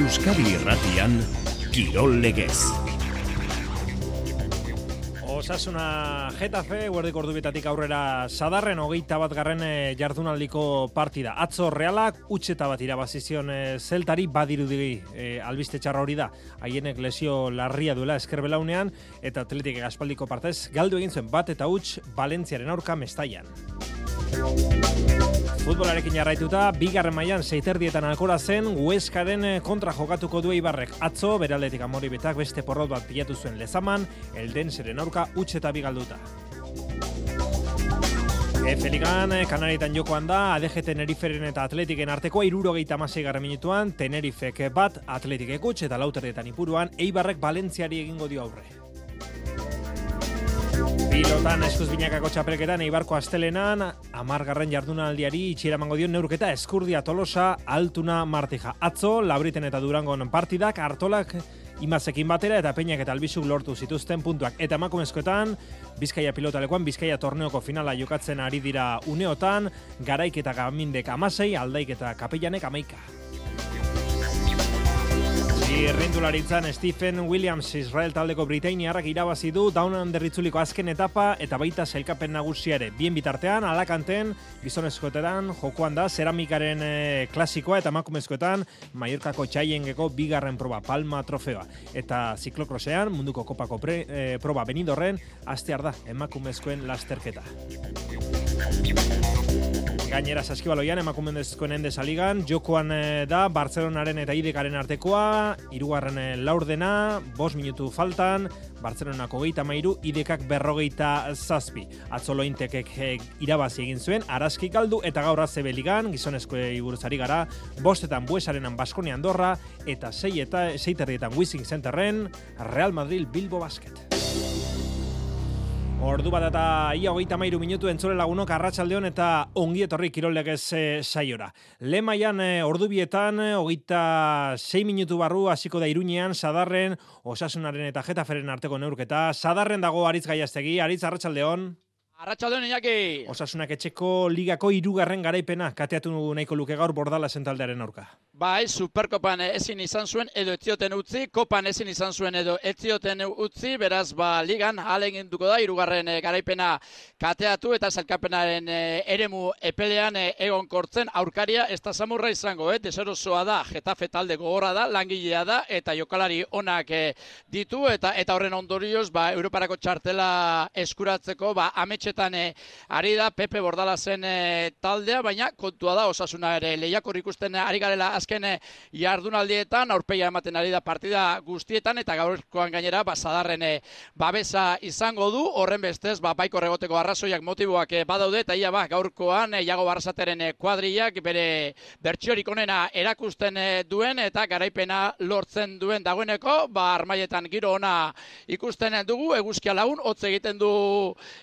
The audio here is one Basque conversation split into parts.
Euskadi Irratian Kirol Legez. Osasuna Getafe, guardik ordubetatik aurrera sadarren hogeita bat garren eh, jardunaldiko partida. Atzo realak, utxeta bat irabazizion e, zeltari badirudi e, albiste txarra hori da. Haienek lesio larria duela eskerbelaunean, eta atletik aspaldiko partez, galdu egin zuen bat eta huts Valentziaren aurka mestaian. Futbolarekin jarraituta, bigarren mailan seiterdietan alkora zen, Hueskaren eh, kontra jokatuko du Ibarrek. Atzo, beraletik amori betak beste porrot bat pilatu zuen lezaman, elden zeren aurka utxeta bigalduta. Efe Ligan, eh, Kanarietan jokoan da, ADG Teneriferen eta Atletiken artekoa irurogeita garra minutuan, Tenerifek bat, Atletik ekutx eta lauterretan ipuruan, Eibarrek Valentziari egingo dio aurre. Pilotan eskuz binakako txapelketan Eibarko astelenan amargarren jardunaldiari itxiera mango dion neurketa eskurdia tolosa altuna martija. Atzo, labriten eta durangon partidak hartolak imazekin batera eta peinak eta albizuk lortu zituzten puntuak. Eta emakumezkoetan, Bizkaia pilotalekoan, Bizkaia torneoko finala jokatzen ari dira uneotan, garaik eta gamindek amasei, aldaik eta kapellanek amaika. Irrindularitzan Stephen Williams Israel taldeko Britainiarrak irabazi du Down Under azken etapa eta baita sailkapen nagusiare. Bien bitartean, alakanten, gizonezkoetan, jokoan da, ceramikaren e, klasikoa eta emakumezkoetan, Mallorcako txaiengeko bigarren proba, Palma trofeoa. Eta ziklokrosean, munduko kopako pre, e, proba benidorren, astear da, emakumezkoen lasterketa. Gainera saskibaloian emakumendezkoen endez aligan, jokoan eh, da Bartzelonaren eta Idekaren artekoa, irugarren eh, laurdena, bos minutu faltan, Bartzelonako geita mairu, Idekak berrogeita zazpi. Atzolo intekek eh, irabazi egin zuen, araski galdu eta gaur azebe ligan, gizonezko iburuzari gara, bostetan buesarenan Baskoni Andorra, eta sei eta seiterrietan Wissing Centerren, Real Madrid Bilbo Basket. Ordu bat eta ia hogeita mairu minutu entzule lagunok arratsaldeon eta ongi etorri kirolegez e, saiora. Lemaian e, ordu bietan, e, hogeita sei minutu barru hasiko da iruñean, sadarren, osasunaren eta jetaferen arteko neurketa. Sadarren dago aritz gaiaztegi, aritz arratsaldeon. Arratxaldeon, Iñaki! Osasunak etxeko ligako irugarren garaipena, kateatu nahiko luke gaur bordala zentaldearen aurka. Bai, superkopan ezin izan zuen edo etzioten utzi, kopan ezin izan zuen edo etzioten utzi, beraz, ba, ligan alegin duko da, irugarren e, garaipena kateatu eta zelkapenaren e, eremu epelean e, egon kortzen aurkaria, ez da samurra izango, eh? deserosoa da, jetafe talde gogorra da, langilea da, eta jokalari onak ditu, eta eta horren ondorioz, ba, Europarako txartela eskuratzeko, ba, ametxe etxetan e, ari da Pepe Bordala zen e, taldea, baina kontua da osasuna ere lehiakor ikusten ari garela azken e, jardunaldietan, aurpeia ematen ari da partida guztietan, eta gaurkoan gainera basadarren e, babesa izango du, horren bestez, ba, baiko regoteko arrazoiak motiboak e, badaude, eta ia ba, gaurkoan jago barrasateren e, kuadriak bere bertxiorik onena erakusten duen, eta garaipena lortzen duen dagoeneko, ba, armaietan giro ona ikusten dugu, eguzkia lagun, hotz egiten du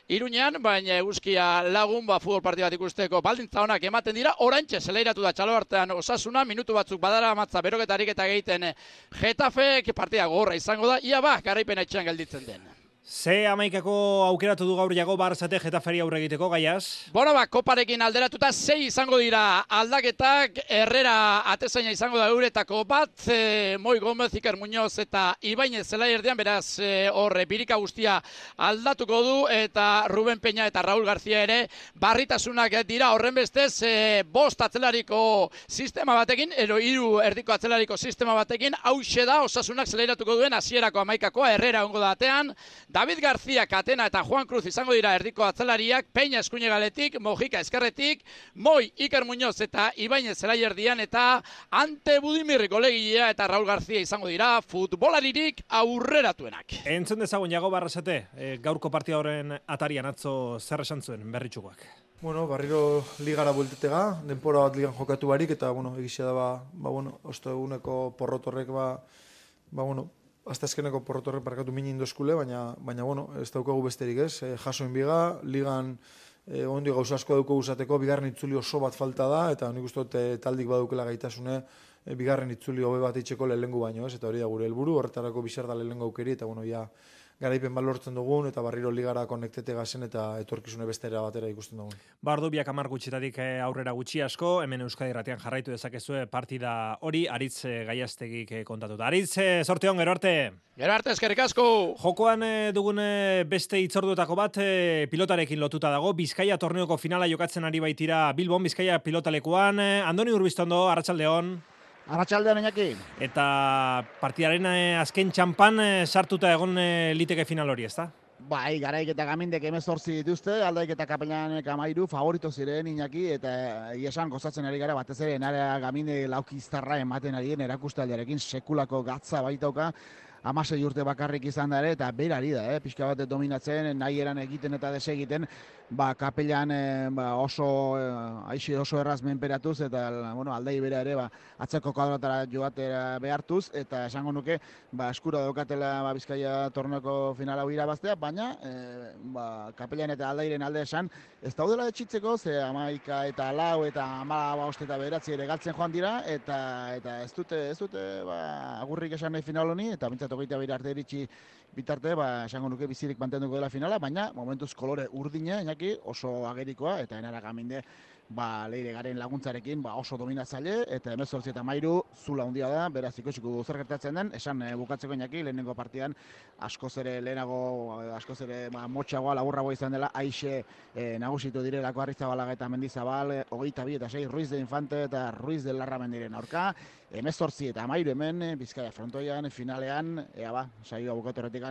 irunean, baina eguzkia lagun ba futbol partida bat ikusteko baldintza honak ematen dira. Oraintxe zeleiratu da txalo artean osasuna minutu batzuk badara amatza beroketarik eta egiten Getafe partida gorra izango da. Ia ba garaipena etxean gelditzen den Ze amaikako aukeratu du gaur jago barzate jetaferi aurre egiteko, gaiaz? Bueno, ba, koparekin alderatuta zei izango dira. Aldaketak, herrera atezaina izango da euretako bat, e, Moi Gomez, Iker Muñoz eta Ibainez zela erdean, beraz e, horre birika guztia aldatuko du, eta Ruben Peña eta Raúl García ere barritasunak dira. Horren bestez, e, bost atzelariko sistema batekin, ero hiru erdiko atzelariko sistema batekin, hause da, osasunak zela duen, hasierako amaikakoa, herrera ongo da atean, David García, Katena eta Juan Cruz izango dira erdiko atzelariak, Peña eskuine galetik, Mojika eskerretik, Moi Iker Muñoz eta Ibainez Zelaierdian eta Ante Budimir kolegia eta Raul García izango dira futbolaririk aurreratuenak. Entzun dezagun jago barrasate, e, gaurko partia horren atarian atzo zer esan zuen berritxukoak. Bueno, barriro ligara bueltetega, denpora bat ligan jokatu barik, eta, bueno, egizia da, ba, ba bueno, osto eguneko porrotorrek, ba, ba, bueno, hasta azkeneko porrotorre parkatu mini indozkule, baina, baina bueno, ez daukagu besterik ez, e, jaso biga, ligan e, ondi gauza asko dauko usateko, bigarren itzuli oso bat falta da, eta nik uste e, taldik badukela gaitasune, e, bigarren itzuli hobe bat itxeko lehengu baino ez, eta hori da gure helburu horretarako bisar da lehengu aukeri, eta bueno, ja, garaipen bat lortzen dugun, eta barriro ligara konektete gazen, eta etorkizune bestera batera ikusten dugun. Bardu biak amar gutxitatik eh, aurrera gutxi asko, hemen Euskadi Ratian jarraitu dezakezue partida hori, aritz eh, gaiaztegik eh, kontatuta. Aritz, sorte hon, gero arte! Gero arte, eskerrik asko! Jokoan dugun beste itzorduetako bat pilotarekin lotuta dago, Bizkaia torneoko finala jokatzen ari baitira Bilbon, Bizkaia pilotalekuan, Andoni Urbiztondo, Arratsaldeon. Arratxaldean Iñaki. Eta partidaren eh, azken txampan eh, sartuta egon eh, liteke final hori, ezta? Bai, garaik eta gamindek emezortzi dituzte, aldaik eta kapelanek amairu favorito ziren Iñaki, eta iesan gozatzen ari gara batez ere, narea gaminde laukiztarra ematen ari den erakustaldiarekin sekulako gatza baitauka, amasei urte bakarrik izan da ere, eta berari da, eh? pixka bat dominatzen, nahi eran egiten eta desegiten, ba, kapelan eh, ba, oso, eh, aixi oso erraz menperatuz, eta bueno, aldei bera ere, ba, atzeko kuadratara joatera behartuz, eta esango nuke, ba, eskura daukatela ba, Bizkaia torneko finala hau irabaztea, baina eh, ba, kapelan eta aldeiren alde esan, ez daudela etxitzeko, ze amaika eta lau eta amala ba, eta beratzi ere galtzen joan dira, eta eta ez dute, ez dute ba, agurrik esan nahi final honi, eta bintzat hogeita bira arte eritxi bitarte, ba, esango nuke bizirik mantenduko dela finala, baina momentuz kolore urdina, inaki, oso agerikoa, eta enara gaminde, ba, leire garen laguntzarekin ba, oso dominatzaile, eta emezortzi eta mairu zula handia da, beraz ikusiko zer gertatzen den, esan e, bukatzeko inaki, lehenengo partidan, askoz ere lehenago, eh, askoz ere ba, motxagoa, laburragoa izan dela, aixe e, nagusitu direlako Arrizabalaga eta Mendizabal, e, hogeita bi eta sei, Ruiz de Infante eta Ruiz de Larra mendiren aurka, emezortzi eta amairu hemen, Bizkaia frontoian, finalean, ea ba, saioa bukatu horretik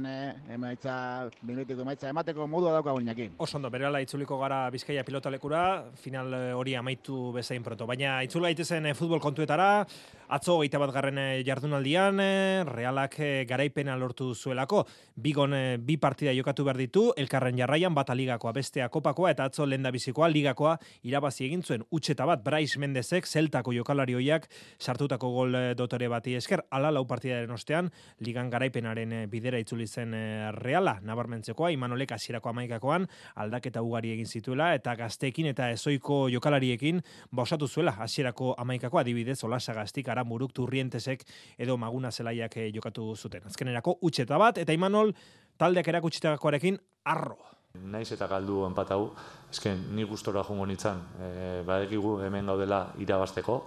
emaitza, minutuko emaitza emateko modua daukagun inaki. Oso ondo, berela itzuliko gara Bizkaia pilotalekura, final hori amaitu bezain proto. Baina itzula daitezen e, futbol kontuetara, atzo geita bat garren eh, jardunaldian, e, realak e, garaipena lortu zuelako, bigon bi partida jokatu behar ditu, elkarren jarraian bat ligakoa bestea kopakoa, eta atzo lenda bizikoa ligakoa irabazi egin zuen, utxeta bat, Brais Mendezek, zeltako jokalari hoiak, sartutako gol dotore bati esker, ala lau partidaren ostean, ligan garaipenaren bidera itzuli zen reala, nabarmentzekoa, imanolek asierako amaikakoan, aldaketa ugari egin zituela, eta gazteekin eta ezoiko jokalariekin bausatu zuela hasierako amaikako adibidez Olasa Gaztik Aramuruk Turrientesek edo Maguna Zelaiak eh, jokatu zuten. Azkenerako utxeta bat eta Imanol taldeak erakutsitakoarekin arro. Naiz eta galdu enpatau, esken ni gustora jongo nitzan, e, badekigu hemen gaudela irabasteko,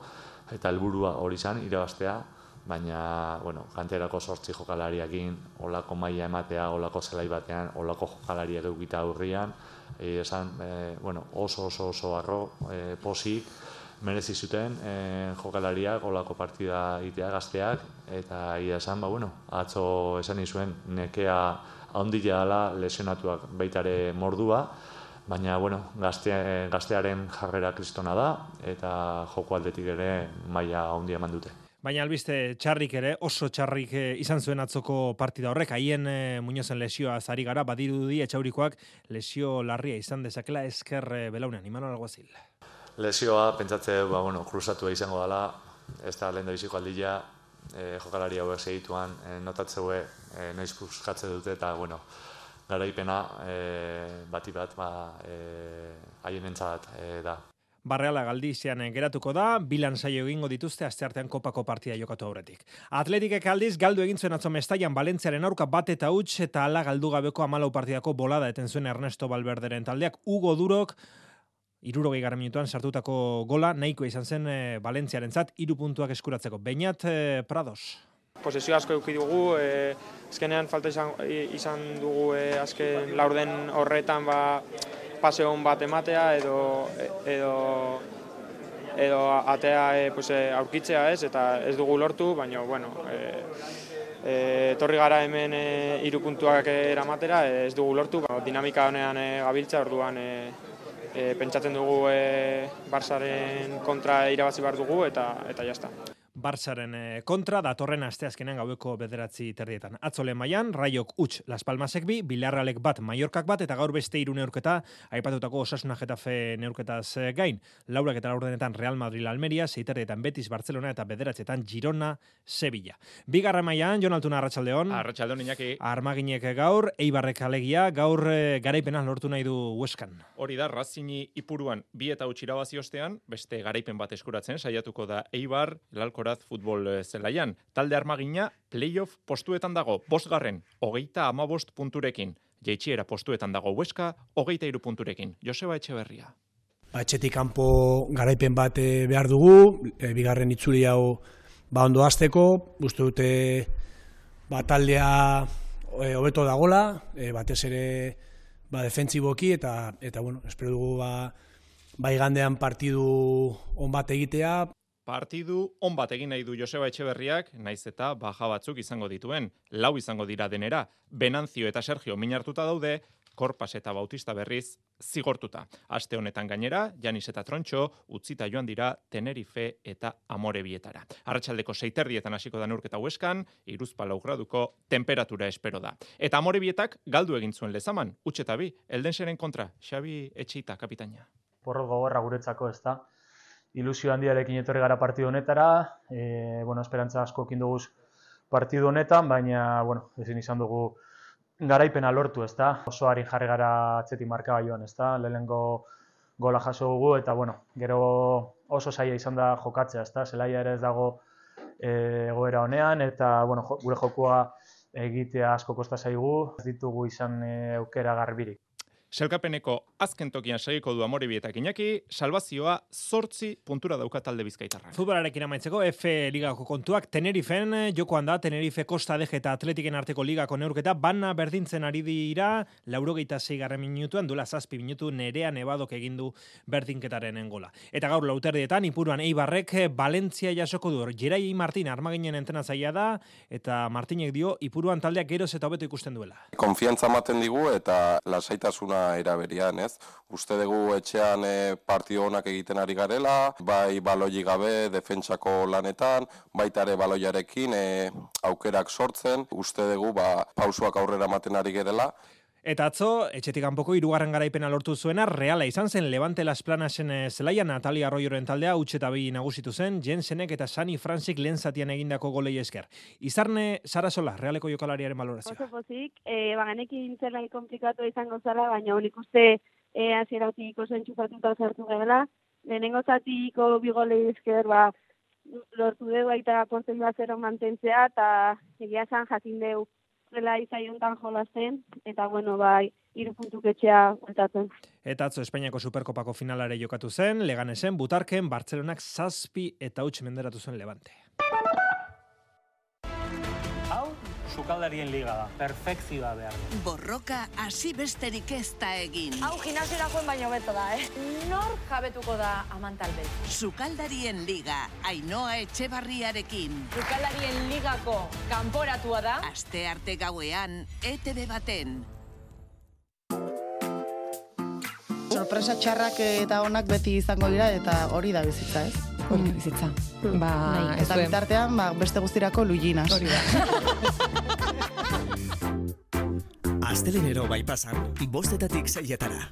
eta helburua hori izan irabastea, baina, bueno, kanterako sortzi jokalariakin, olako maila ematea, olako zelai batean, olako jokalariak eukita aurrian, e, esan, e, bueno, oso oso oso arro, e, posik, merezi zuten e, jokalariak, olako partida itea gazteak, eta ia esan, ba, bueno, atzo esan izuen, nekea handia dela lesionatuak baitare mordua, baina, bueno, gazte, gaztearen jarrera kristona da, eta joko aldetik ere maila handia eman dute. Baina albiste txarrik ere, oso txarrik eh, izan zuen atzoko partida horrek, haien e, muñozen lesioa zari gara, badirudi etxaurikoak lesio larria izan dezakela esker e, belaunean, imano alguazil. Lesioa, pentsatze, ba, bueno, kruzatu izango dela, ez da lehen da biziko aldia, e, jokalari hauek segituan, e, notatzeue, e, noiz jatze dute, eta, bueno, garaipena e, bati bat, ba, e, haien entzat e, da. Barreala galdizian geratuko da, bilan saio egingo dituzte asteartean kopako partida jokatu aurretik. Atletikek aldiz galdu egin zuen atzo mestaian Valentziaren aurka bat eta huts eta ala galdu gabeko amalau partidako bolada eten zuen Ernesto Valverderen taldeak. Hugo Durok, irurogei gara minutuan sartutako gola, nahiko izan zen e, Valentziaren zat, iru puntuak eskuratzeko. Beinat e, Prados. Posesio asko eduki dugu, e, azkenean falta izan, izan dugu e, azken laurden horretan ba, pase hon bat ematea edo edo edo atea e, pues, e, aurkitzea ez eta ez dugu lortu, baina bueno, e, e, torri gara hemen e, iru puntuak eramatera, e, ez dugu lortu, ba, dinamika honean e, gabiltza, orduan e, e, pentsatzen dugu e, Barsaren kontra irabazi behar dugu eta eta jazta. Bartzaren eh, kontra, datorren asteazkenean gaueko bederatzi terdietan. Atzole maian, Raiok Uts Las Palmasek bi, Bilarralek bat, Mallorkak bat, eta gaur beste iru neurketa, aipatutako osasuna jetafe neurketaz eh, gain. Laurak eta laurdenetan Real Madrid Almeria, zeiterdietan Betis Barcelona eta bederatzetan Girona Sevilla. Bigarra maian, Jon Altuna Arratxaldeon. Arratxaldeon, Iñaki. Armaginek gaur, Eibarrek alegia, gaur e, garaipena lortu nahi du Hueskan. Hori da, Razini ipuruan bi eta utxirabazi ostean, beste garaipen bat eskuratzen, saiatuko da Eibar, lalkora Alcaraz futbol eh, zelaian. Talde armagina playoff postuetan dago, bosgarren, hogeita amabost punturekin. Jeitxiera postuetan dago Huesca, hogeita iru punturekin. Joseba Etxeberria. Ba, etxetik kanpo garaipen bat eh, behar dugu, e, bigarren itzuli hau ba ondo hasteko, uste dute ba, taldea hobeto dagola, e, batez ere ba, defentsiboki eta eta bueno, espero dugu ba, ba igandean partidu on bat egitea. Partidu on bat egin nahi du Joseba Etxeberriak, naiz eta baja batzuk izango dituen, lau izango dira denera. Benanzio eta Sergio minartuta daude, Korpas eta Bautista berriz zigortuta. Aste honetan gainera, Janis eta Trontxo utzita joan dira Tenerife eta Amore bietara. Arratxaldeko seiterdietan hasiko da nurketa hueskan, iruzpa graduko temperatura espero da. Eta Amore bietak galdu egin zuen lezaman, utxeta bi, eldenseren kontra, Xabi Etxeita kapitaina. Porro gogorra guretzako ez da. Ilusio handiarekin etorri gara partidu honetara, e, bueno, esperantza asko kinduguz partidu honetan, baina, bueno, ezin izan dugu garaipena lortu, ez da? Oso ari jarri gara marka joan, ez da? Lehenengo gola jaso dugu, eta, bueno, gero oso saia izan da jokatzea, ez da? Zelaia ere ez dago e, egoera honean, eta, bueno, gure jokua egitea asko kosta zaigu, ez ditugu izan e, aukera garbirik. Selkapeneko azken tokian segiko du amoribietak inaki, salvazioa sortzi puntura dauka talde bizkaitarra. Futbolarekin amaitzeko F ligako kontuak Tenerifen, jokoan da Tenerife Costa Deje eta Atletiken arteko ligako neurketa, banna berdintzen ari dira, laurogeita zeigarren minutuan, duela zazpi minutu nerea nebadok egindu berdinketaren engola. Eta gaur lauterdietan, ipuruan Eibarrek Valentzia jasoko du, Jerai Martin armaginen entena zaila da, eta Martinek dio, ipuruan taldeak geroz eta hobeto ikusten duela. Konfiantza maten digu eta lasaitasuna eraberian, ez? Uste dugu etxean e, partio honak egiten ari garela, bai baloi gabe defentsako lanetan, baita ere baloiarekin e, aukerak sortzen, uste dugu ba, pausuak aurrera maten ari gerela, Eta atzo, etxetik kanpoko irugarren garaipena lortu zuena, reala izan zen Levante Las Planasen eh, zelaia Natalia Arroyoren taldea utxe eta bi nagusitu zen, Jensenek eta Sani Franzik lehen zatian egindako golei esker. Izarne, Sarasola, realeko jokalariaren balorazioa. Oso pozik, e, baganekin zela komplikatu izango zara, baina honik uste e, azierautik oso entxufatuta zertu gebela. Lehenengo zatiko bi golei esker, ba, lortu dugu aita portela zero mantentzea, eta egia zan jakin dugu zela izaiontan jolasten, eta bueno, bai, iru puntuk etxea ultatzen. Eta atzo Espainiako Superkopako finalare jokatu zen, leganesen, butarken, Bartzelonak zazpi eta huts menderatu zen levante. Sukaldarien liga da. Perfekzioa behar du. Borroka hasi besterik ez da egin. Hau gimnasiora joan baino beto da, eh? Nor jabetuko da amantalbe? Sukaldarien liga, Ainoa Etxebarriarekin. Sukaldarien ligako kanporatua da. Aste arte gauean, ETV baten. Sorpresa txarrak eta onak beti izango dira eta hori da bizitza, ez? Hori da bizitza. Ba, eta bitartean, ba, beste guztirako luiginas. Hori da. Astelenero bai pasan, bostetatik zeietara.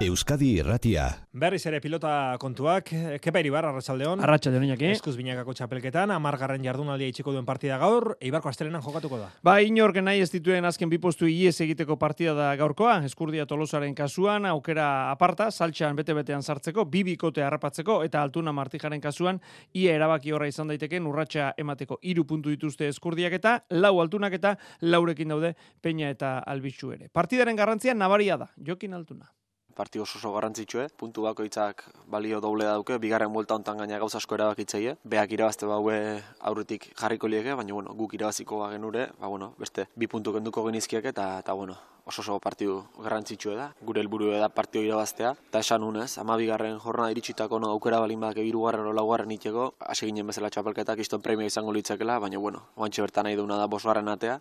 Euskadi Irratia. Berriz ere pilota kontuak, kepa iribar, arratsaldeon. Arratsaldeon inaki. Eskuz binakako txapelketan, amargarren jardunaldia itxiko duen partida gaur, Eibarko astelenan jokatuko da. Ba, inork nahi ez dituen azken bipostu ies egiteko partida da gaurkoa, eskurdia tolosaren kasuan, aukera aparta, saltxan bete-betean sartzeko, bibikote harrapatzeko, eta altuna martijaren kasuan, ia erabaki horra izan daiteke, urratsa emateko iru puntu dituzte eskurdiak eta, lau altunak eta, laurekin daude, peina eta albitxu ere. Partidaren garrantzia nabaria da, jokin altuna partido oso garrantzitsue, puntu bakoitzak balio doble dauke, bigarren vuelta hontan gaina gauza asko erabakitzaile. Beak irabazte baue aurretik jarriko lieke, baina bueno, guk irabaziko ba genure, ba bueno, beste bi puntu kenduko genizkiak eta eta bueno, oso oso partidu garrantzitsue da. Gure helburu da partidu irabaztea. Ta esan unez, 12. jornada iritsitako no aukera balin badak hirugarren o laugarren itxeko, hasi ginen bezala txapelketak iston premio izango litzakela, baina bueno, oantxe bertan nahi duna da bosgarren atea.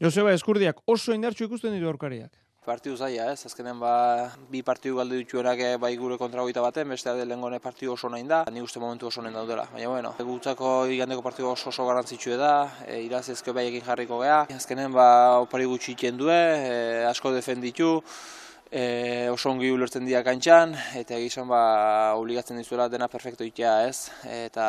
Joseba Eskurdiak oso indartsu ikusten ditu aurkariak partidu zaila, ez? Azkenen ba, bi partidu galdu dituenak bai gure kontra goita baten, beste ade lengone partidu oso nahin da, ni uste momentu oso nahin daudela. Baina, bueno, gutzako igandeko partidu oso oso garantzitsue da, e, iraz ezke bai jarriko gea. Azkenen ba, opari gutxi due, e, asko defenditu, e, oso ongi ulertzen dira kantxan, eta egizan ba, obligatzen dizuela dena perfecto itea ez, eta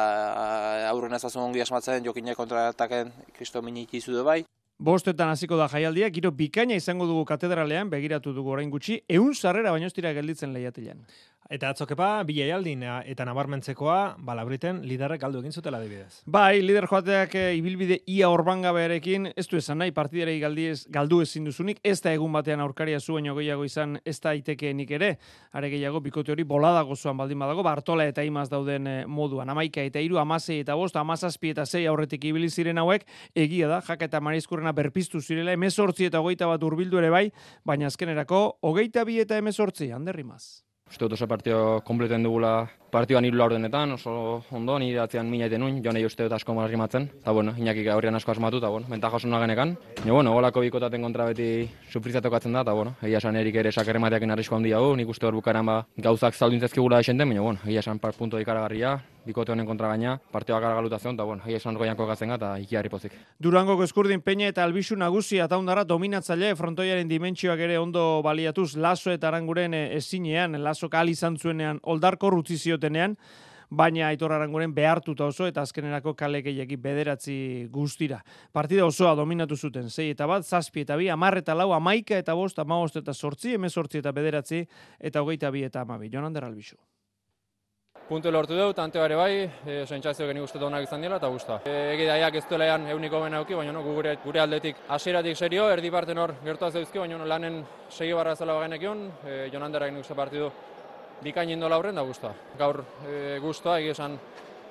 aurren ez ongi asmatzen jokinak kontrataken kristo miniki du bai. Bostetan hasiko da jaialdia, giro bikaina izango dugu katedralean, begiratu dugu orain gutxi, eun sarrera baino estira gelditzen lehiatilean. Eta atzokepa, bila jaldin eta nabarmentzekoa, balabriten liderrek galdu egin zutela dibidez. Bai, lider joateak e, ibilbide ia orban gabearekin, ez du esan nahi, partidere galdiez, galdu ezin duzunik, ez da egun batean aurkaria zuen gehiago izan, ez da itekeenik ere, are gehiago, bikote hori bolada gozuan baldin badago, Bartola eta Imaz dauden e, moduan, amaika eta iru, amasei eta bost, amazazpi eta zei aurretik ibili ziren hauek, egia da, jaka eta marizkurrena berpiztu zirela, emezortzi eta hogeita bat urbildu ere bai, baina azkenerako, hogeita bi eta emezortzi, handerrimaz. Uste dut oso partio kompleten dugula partioan hiru laurdenetan, oso ondo, ni atzean mina iten nuen, jonei uste dut asko marrimatzen, eta bueno, inakik aurrian asko asmatu, eta bueno, bentaja oso nagenekan. Ja, bueno, golako bikotaten kontra beti suprizatokatzen da, eta bueno, egia esan erik ere sakerremateakin arrisko handia hau, nik uste hor bukaran ba, gauzak zaldintzezkigula esenten, baina bueno, egia esan par punto ikaragarria, bikote honen kontra gaina, partioa gara galutazion, eta bueno, egia esan goianko gatzen eta ikiarri pozik. Durango eskurdin peña eta albisu nagusi ataundara dominatzaile frontoiaren dimentsioak ere ondo baliatuz laso eta aranguren eh, ezinean, laso kal izan zuenean, oldarko rutzi ziotenean, baina Aitor Aranguren behartuta oso eta azkenerako kale gehiagi bederatzi guztira. Partida osoa dominatu zuten, zei eta bat, zazpi eta bi, amarre eta lau, amaika eta bost, amabost eta sortzi, emezortzi eta bederatzi, eta hogeita bi eta amabi. Jonander Albisu puntu lortu dut, tante bare bai, e, sentsazio geni guztetu onak izan dira, eta guzta. E, Egi daiak ez duela ean euniko ben baina no, gure, gure aldetik hasieratik serio, erdi parte nor gertu zeuzki, baina no, lanen segi barra zela bagenek egon, e, jonandera geni guztu partidu bikain indola horren da guzta. Gaur e, guztua, egi esan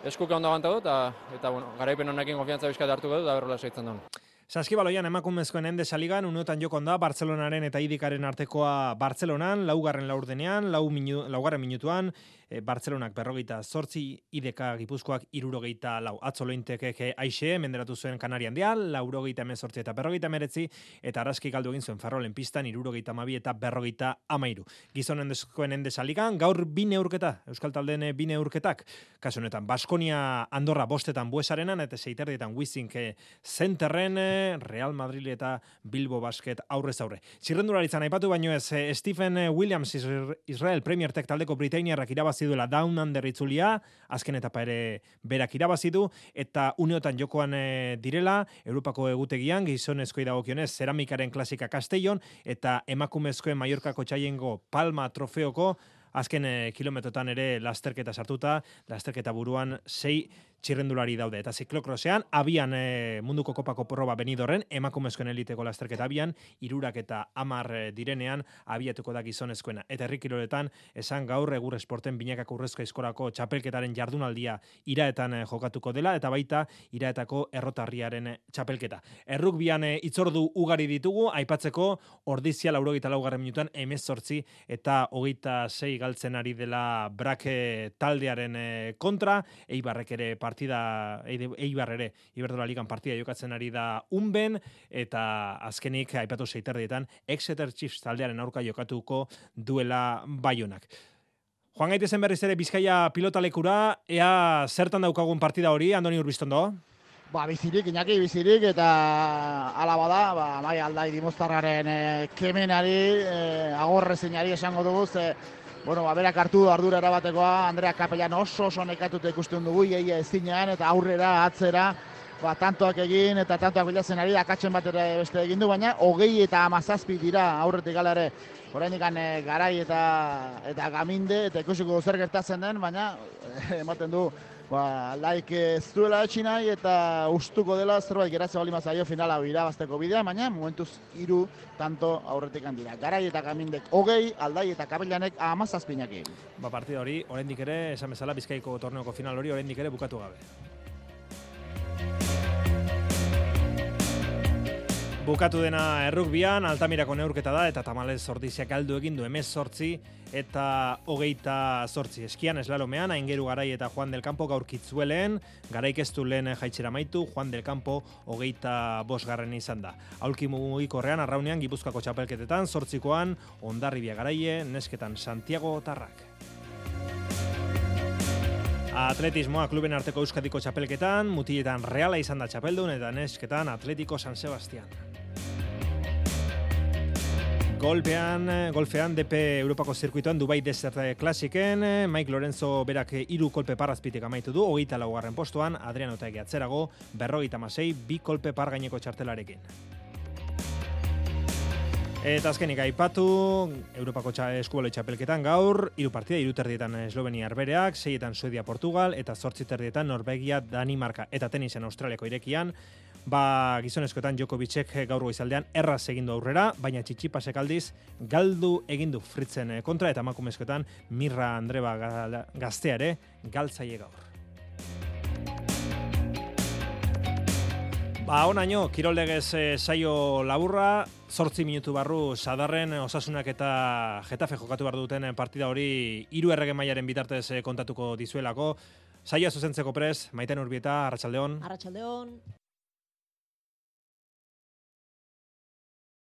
eskuke ondo dut, eta, eta bueno, garaipen honekin konfiantza bizkat hartuko dut, da berrola seitzen duen. Saskibaloian emakumezkoen ende saligan, unuetan jokon da, Bartzelonaren eta Idikaren artekoa Bartzelonan, laugarren laurdenean, lau minu, laugarren minutuan, e, Bartzelonak berrogeita sortzi, ideka gipuzkoak irurogeita lau. Atzo lointekek aixe, menderatu zuen Kanarian dia, laurogeita emezortzi eta berrogeita meretzi, eta araski galdu egin zuen Ferrolen pistan, irurogeita mabi eta berrogeita amairu. Gizonen deskoen ende saligan, gaur bine urketa, Euskal Taldeen bine urketak, kasu honetan, Baskonia Andorra bostetan buesarenan, eta zeiterdietan Wizink zenterren, Real Madrid eta Bilbo Basket aurrez aurre. Zirrendularitzan aipatu baino ez, Stephen Williams Israel Premier Tech taldeko Britainiarrak irabaz irabazi duela Down Under itzulia, azken etapa ere berak irabazi du eta uneotan jokoan e, direla Europako egutegian gizonezkoi dagokionez ceramikaren klasika Castellon eta emakumezkoen Mallorcako txaiengo Palma trofeoko azken e, kilometrotan ere lasterketa sartuta, lasterketa buruan sei txirrendulari daude. Eta ziklokrosean, abian e, munduko kopako proba benidorren, emakumezkoen eliteko lasterketa abian, irurak eta amar e, direnean, abiatuko da gizonezkoena. Eta herrikiroletan, esan gaur egur esporten binakako urrezko eskorako txapelketaren jardunaldia iraetan e, jokatuko dela, eta baita iraetako errotarriaren txapelketa. Errukbian e, itzordu ugari ditugu, aipatzeko ordizia laurogeita laugarren minutan, emezortzi eta hogeita sei galtzen ari dela brake taldearen kontra, eibarrek ere partida Eibar ere Iberdola Ligan partida jokatzen ari da Unben eta azkenik aipatu seiterdietan Exeter Chiefs taldearen aurka jokatuko duela Baionak. Juan gaitezen berriz ere Bizkaia pilotalekura, ea zertan daukagun partida hori, Andoni Urbistondo? Ba, bizirik, inaki bizirik, eta ala bada, ba, mai aldai dimostarraren e, kemenari, e, agorre esango dugu, ze, bueno, ba, berak hartu du ardura erabatekoa, Andrea Kapellan oso oso nekatuta ikusten dugu, iaia ezinean, eta aurrera, atzera, ba, tantoak egin, eta tantoak bilatzen ari, akatzen bat ere beste egin du, baina hogei eta amazazpi dira aurretik gala ere, horrein eh, garai eta, eta gaminde, eta ikusiko zer gertatzen den, baina ematen du, ba, laik ez duela etxin nahi eta ustuko dela zerbait geratze bali mazaio finala irabazteko bidea, baina momentuz hiru tanto aurretik handira. Garai eta kamindek hogei, aldai eta kabellanek amazazpinaki. Ba, partida hori, oraindik ere, esan bezala, bizkaiko torneoko final hori, oraindik ere bukatu gabe. Bukatu dena errukbian, altamirako neurketa da, eta tamalez zordiziak aldu egin du emez sortzi, eta hogeita sortzi. Eskian eslalomean, aingeru garai eta Juan del Campo gaurkitzuelen, garaik ez du lehen jaitxera maitu, Juan del Campo hogeita bosgarren izan da. Aulki mugiko horrean, arraunean, gipuzkako txapelketetan, sortzikoan, ondarribia garaie, nesketan Santiago Tarrak. Atletismoa kluben arteko euskadiko txapelketan, mutietan reala izan da txapeldun eta nesketan Atletico San Sebastian. Golpean, golfean DP Europako zirkuituan Dubai Desert Classicen, Mike Lorenzo berak hiru kolpe parrazpitik amaitu du, hogeita laugarren postuan, Adriano Taegi atzerago, berrogeita masei, bi kolpe par gaineko txartelarekin. Eta azkenik aipatu, Europako eskubaloi txapelketan gaur, hiru partida, hiru terdietan Eslovenia arbereak, seietan Suedia Portugal, eta zortzi terdietan Norvegia Danimarka, eta tenisen Australiako irekian, ba gizonezkoetan Djokovicek gaur goizaldean erraz egin du aurrera, baina txitsipasek aldiz galdu egin du fritzen eh, kontra, eta emakumezkoetan Mirra Andreba ga- gazteare galtzaile gaur. Ba, onaino, kiroldegez e, saio laburra, zortzi minutu barru sadarren osasunak eta Getafe jokatu behar duten eh, partida hori hiru errege mailaren bitartez eh, kontatuko dizuelako. Saioa zuzentzeko prez, maiten urbieta, arratsaldeon. Arratsaldeon.